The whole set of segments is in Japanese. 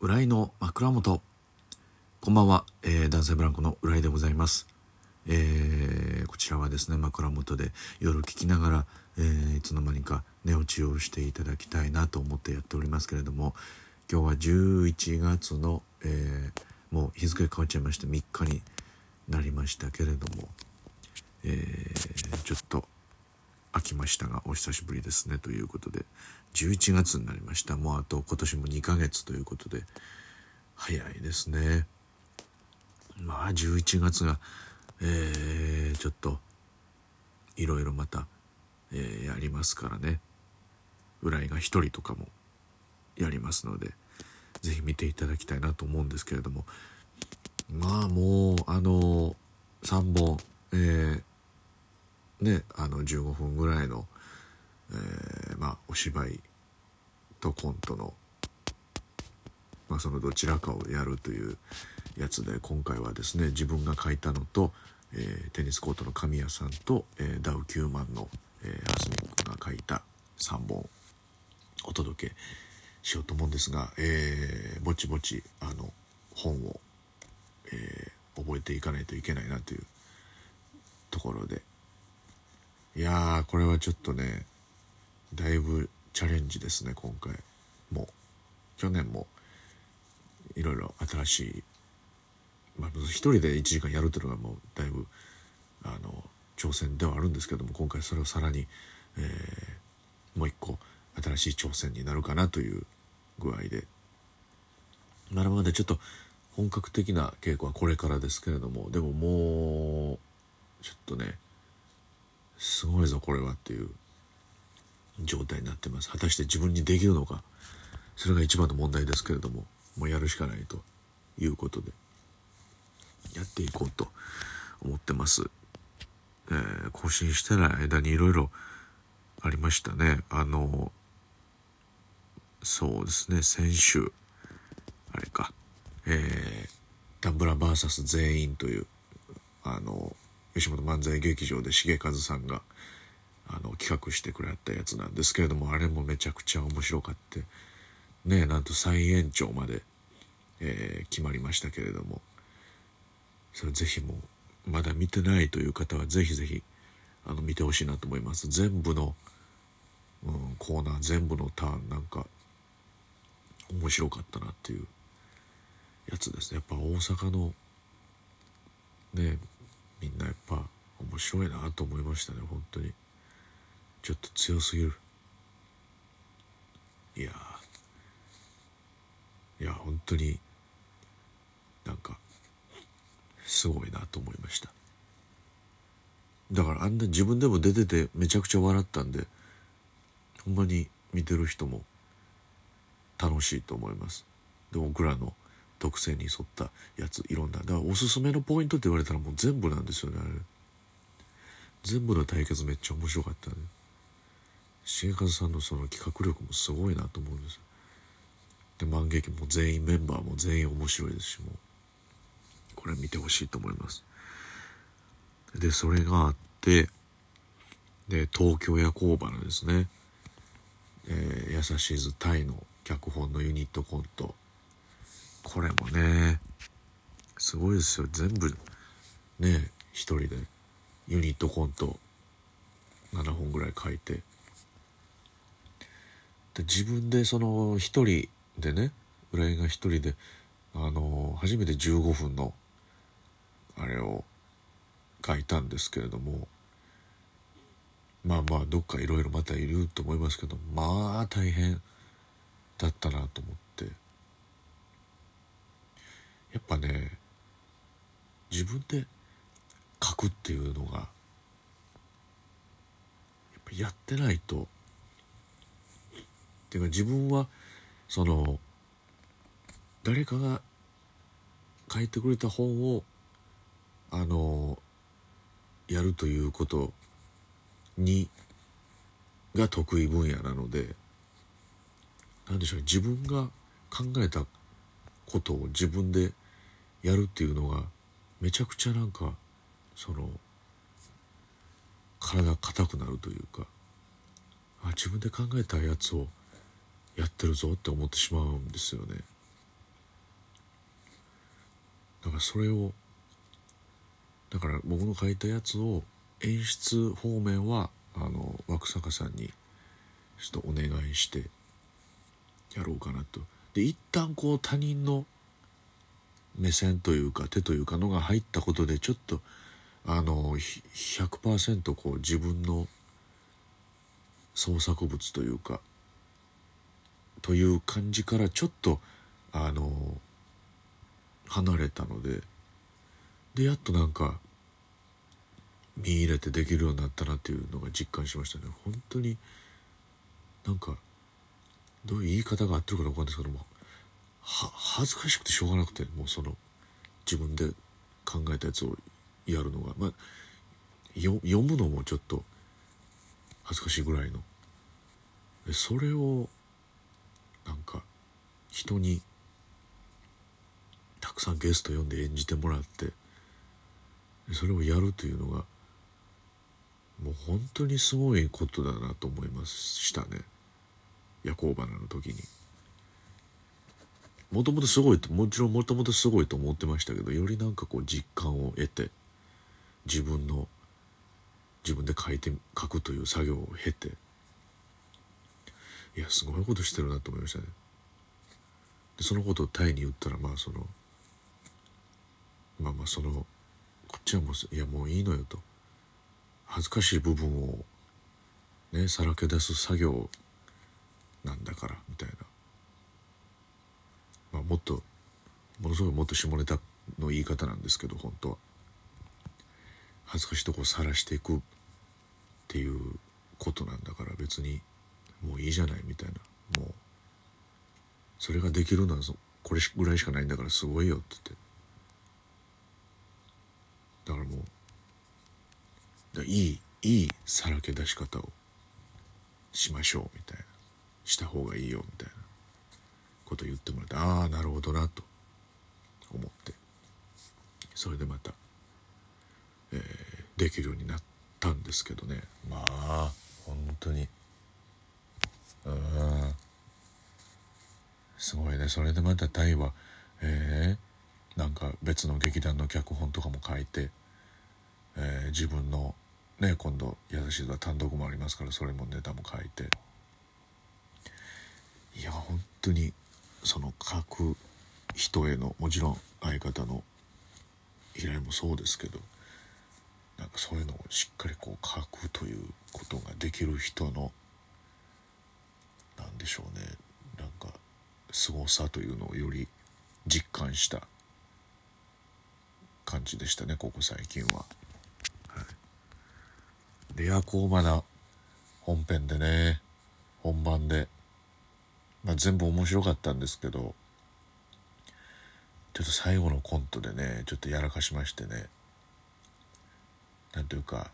浦井の枕元。こんばんは、えー、男性ブランコの浦井でございます、えー、こちらはですね枕元で夜聞きながら、えー、いつの間にか寝落ちをしていただきたいなと思ってやっておりますけれども今日は11月の、えもう日付変わっちゃいまして3日になりましたけれども、えちょっときましたがお久しぶりですねということで11月になりました。もうあと今年も2ヶ月ということで早いですね。まあ11月がえー、ちょっといろいろまた、えー、やりますからね。浦井が一人とかもやりますので是非見ていただきたいなと思うんですけれども。まあもうあの3本えー、ねあの15分ぐらいの、えー、まあお芝居とコントの、まあ、そのどちらかをやるというやつで今回はですね自分が書いたのと、えー、テニスコートの神谷さんと、えー、ダウ9万の、えー、ハスミックが書いた3本お届けしようと思うんですが、えー、ぼちぼちあの本を、え、覚えていかないといけないなというところでいやーこれはちょっとねだいぶチャレンジですね今回。も去年もいろいろ新しいまあ、一人で1時間やるっていうのがもうだいぶあの挑戦ではあるんですけども今回それをさらに、えー、もう一個新しい挑戦になるかなという具合で。まだまだちょっと本格的な稽古はこれからですけれどもでももうちょっとねすごいぞこれはっていう。状態になってます。果たして自分にできるのか。それが一番の問題ですけれども。もうやるしかないということで。やっていこうと思ってます、えー、更新してない間にいろいろありましたね。あのそうですね。先週。あれか。えー、ダンブラ VS 全員というあの吉本漫才劇場で重和さんがあの企画してくれたやつなんですけれどもあれもめちゃくちゃ面白かってねなんと再延長まで、えー、決まりましたけれどもそれぜひもうまだ見てないという方はぜひぜひあの見てほしいなと思います。全部の、うん、コーナー全部のターンなんか面白かったなっていうやつです。ねやっぱ大阪のねみんなやっぱ面白いなと思いましたね本当に。ちょっと強すぎる。いやいや本当になんかすごいなと思いました。だからあんな自分でも出ててめちゃくちゃ笑ったんでほんまに見てる人も楽しいと思います。で僕らの特性に沿ったやついろんな。だからおすすめのポイントって言われたらもう全部なんですよねあれ。全部の対決めっちゃ面白かったね。重和さんのその企画力もすごいなと思うんですで万劇も全員メンバーも全員面白いですしもう。これ見てほしいと思います。でそれがあってで東京夜行場のですね「えー、優しいずタイ」の脚本のユニットコント。これもねすごいですよ。全部ね一人でユニットコント7本ぐらい書いて。で自分でその一人でね浦井が一人であの初めて15分のあれを書いたんですけれどもまあまあどっかいろいろまたいると思いますけどまあ大変だったなと思って。やっぱね自分で書くっていうのがやっぱやってないとっていうか自分はその誰かが書いてくれた本をあのやるということにが得意分野なので何でしょうね自分が考えたことを自分でやるっていうのがめちゃくちゃなんかその体硬くなるというかあ自分で考えたやつをやってるぞって思ってしまうんですよねだからそれをだから僕の書いたやつを演出方面はあの枠坂さんにちょっとお願いしてやろうかなと。で一旦こう他人の目線というか手というかのが入ったことでちょっとあの100%こう自分の創作物というかという感じからちょっとあの離れたのででやっとなんか見入れてできるようになったなっていうのが実感しましたね。本当になんかどういう言い方が合ってるか分かんないですけども恥ずかしくてしょうがなくてもうその自分で考えたやつをやるのが。まあ読むのもちょっと恥ずかしいぐらいの。それをなんか人にたくさんゲスト呼んで演じてもらってそれをやるというのがもう本当にすごいことだなと思いましたね。夜行花の時に。もともとすごいもちろんもともとすごいと思ってましたけどよりなんかこう実感を得て自分の自分で書いて書くという作業を経ていやすごいことしてるなと思いましたね。でそのことをタイに言ったらまあそのまあまあそのこっちはもういやもういいのよと。恥ずかしい部分をねさらけ出す作業なんだからみたいな、もっとものすごいもっと下ネタの言い方なんですけど本当は。恥ずかしいとこを晒していくっていうことなんだから別にもういいじゃないみたいな。もうそれができるのはこれぐらいしかないんだからすごいよって言って。だからもういいいいさらけ出し方をしましょうみたいな。した方がいいよみたいな。こと言ってもらってああなるほどなと思ってそれでまた、えー、できるようになったんですけどね。まあ本当に。うんすごいね。それでまたタイはえー、なんか別の劇団の脚本とかも書いて、えー、自分のね今度「優しい」は単独もありますからそれもネタも書いて。いや本当にその書く人へのもちろん相方の依頼もそうですけどなんかそういうのをしっかりこう書くということができる人の何でしょうね。なんか凄さというのをより実感した感じでしたねここ最近は。はい、で夜行まだ本編でね本番で、まあ、全部面白かったんですけどちょっと最後のコントでねちょっとやらかしましてね。なんというか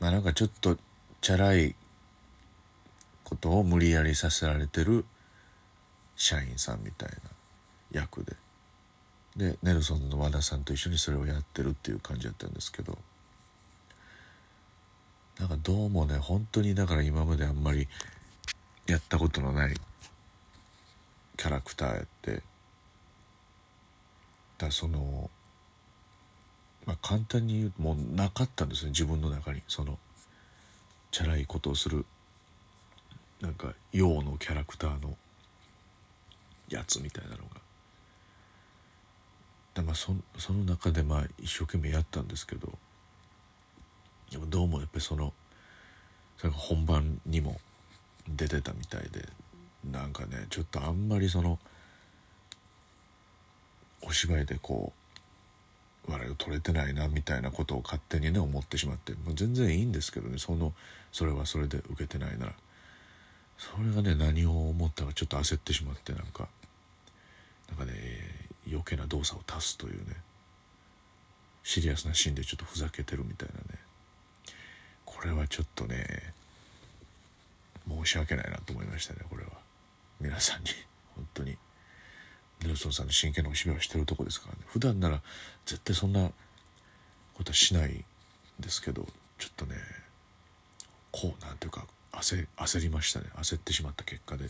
まあなんかちょっとチャラいことを無理やりさせられてる社員さんみたいな役で。でネルソンの和田さんと一緒にそれをやってるっていう感じだったんですけど。なんかどうもね本当にだから今まであんまりやったことのないキャラクターやって。だそのまあ簡単に言うともうなかったんですね。自分の中に。そのチャラいことをする。なんか陽のキャラクターのやつみたいなのが。でまあそその中でまあ一生懸命やったんですけど。でもどうもやっぱりそのそれが本番にも出てたみたいで。なんかねちょっとあんまりそのお芝居でこう笑いを取れてないなみたいなことを勝手にね思ってしまって、まあ、全然いいんですけどねそのそれはそれで受けてないなら。それがね何を思ったかちょっと焦ってしまってなんかなんかね余計な動作を足すというねシリアスなシーンでちょっとふざけてるみたいなね。これはちょっとね申し訳ないなと思いましたねこれは。皆さんに本当にネルソンさんの真剣なお芝居をしてるとこですからね。普段なら絶対そんなことはしないんですけどちょっとねこうなんていうか焦焦りましたね。焦ってしまった結果で。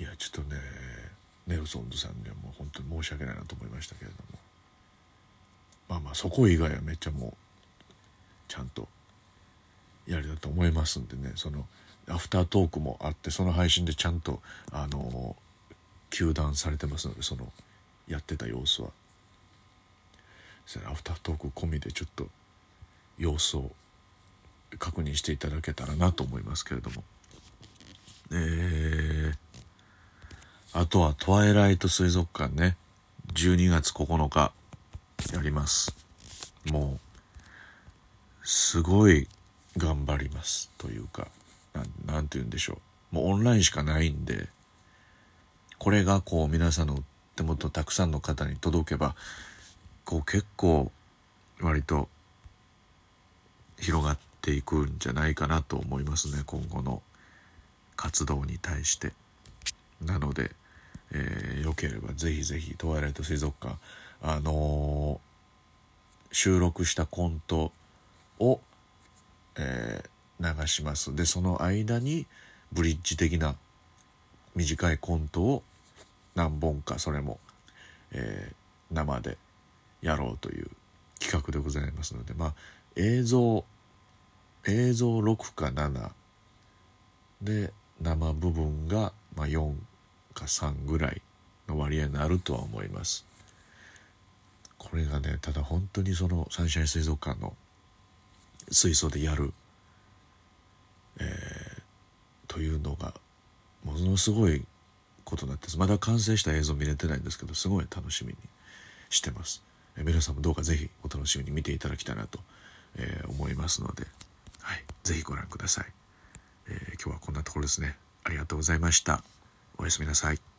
いやちょっとねネルソンズさんにはもう本当に申し訳ないなと思いましたけれども。まあまあそこ以外はめっちゃもうちゃんとやりだと思いますんでね。そのアフタートークもあってその配信でちゃんとあの糾弾されてますのでそのやってた様子は。アフタートーク込みでちょっと様子を確認していただけたらなと思いますけれども。えー、あとはトワイライト水族館ね。12月9日やります。もうすごい頑張りますというか何て言うんでしょう。もうオンラインしかないんでこれがこう皆さんの手元たくさんの方に届けばこう結構割と広がっていくんじゃないかなと思いますね今後の活動に対して。なので、えー、よければぜひぜひトワイライト水族館あのー、収録したコントを、えー、流します。でその間にブリッジ的な短いコントを何本かそれも、えー、生でやろうという企画でございますのでまあ映像映像6か7で生部分が、まあ、4か3ぐらいの割合になるとは思います。これがねただ本当にそのサンシャイン水族館の水槽でやる、えー、というのがものすごいことになってます。まだ完成した映像見れてないんですけどすごい楽しみにしてます、えー、皆さんもどうかぜひお楽しみに見ていただきたいなと、えー、思いますので。はい、ご覧ください、え、今日はこんなところですね。ありがとうございました。おやすみなさい。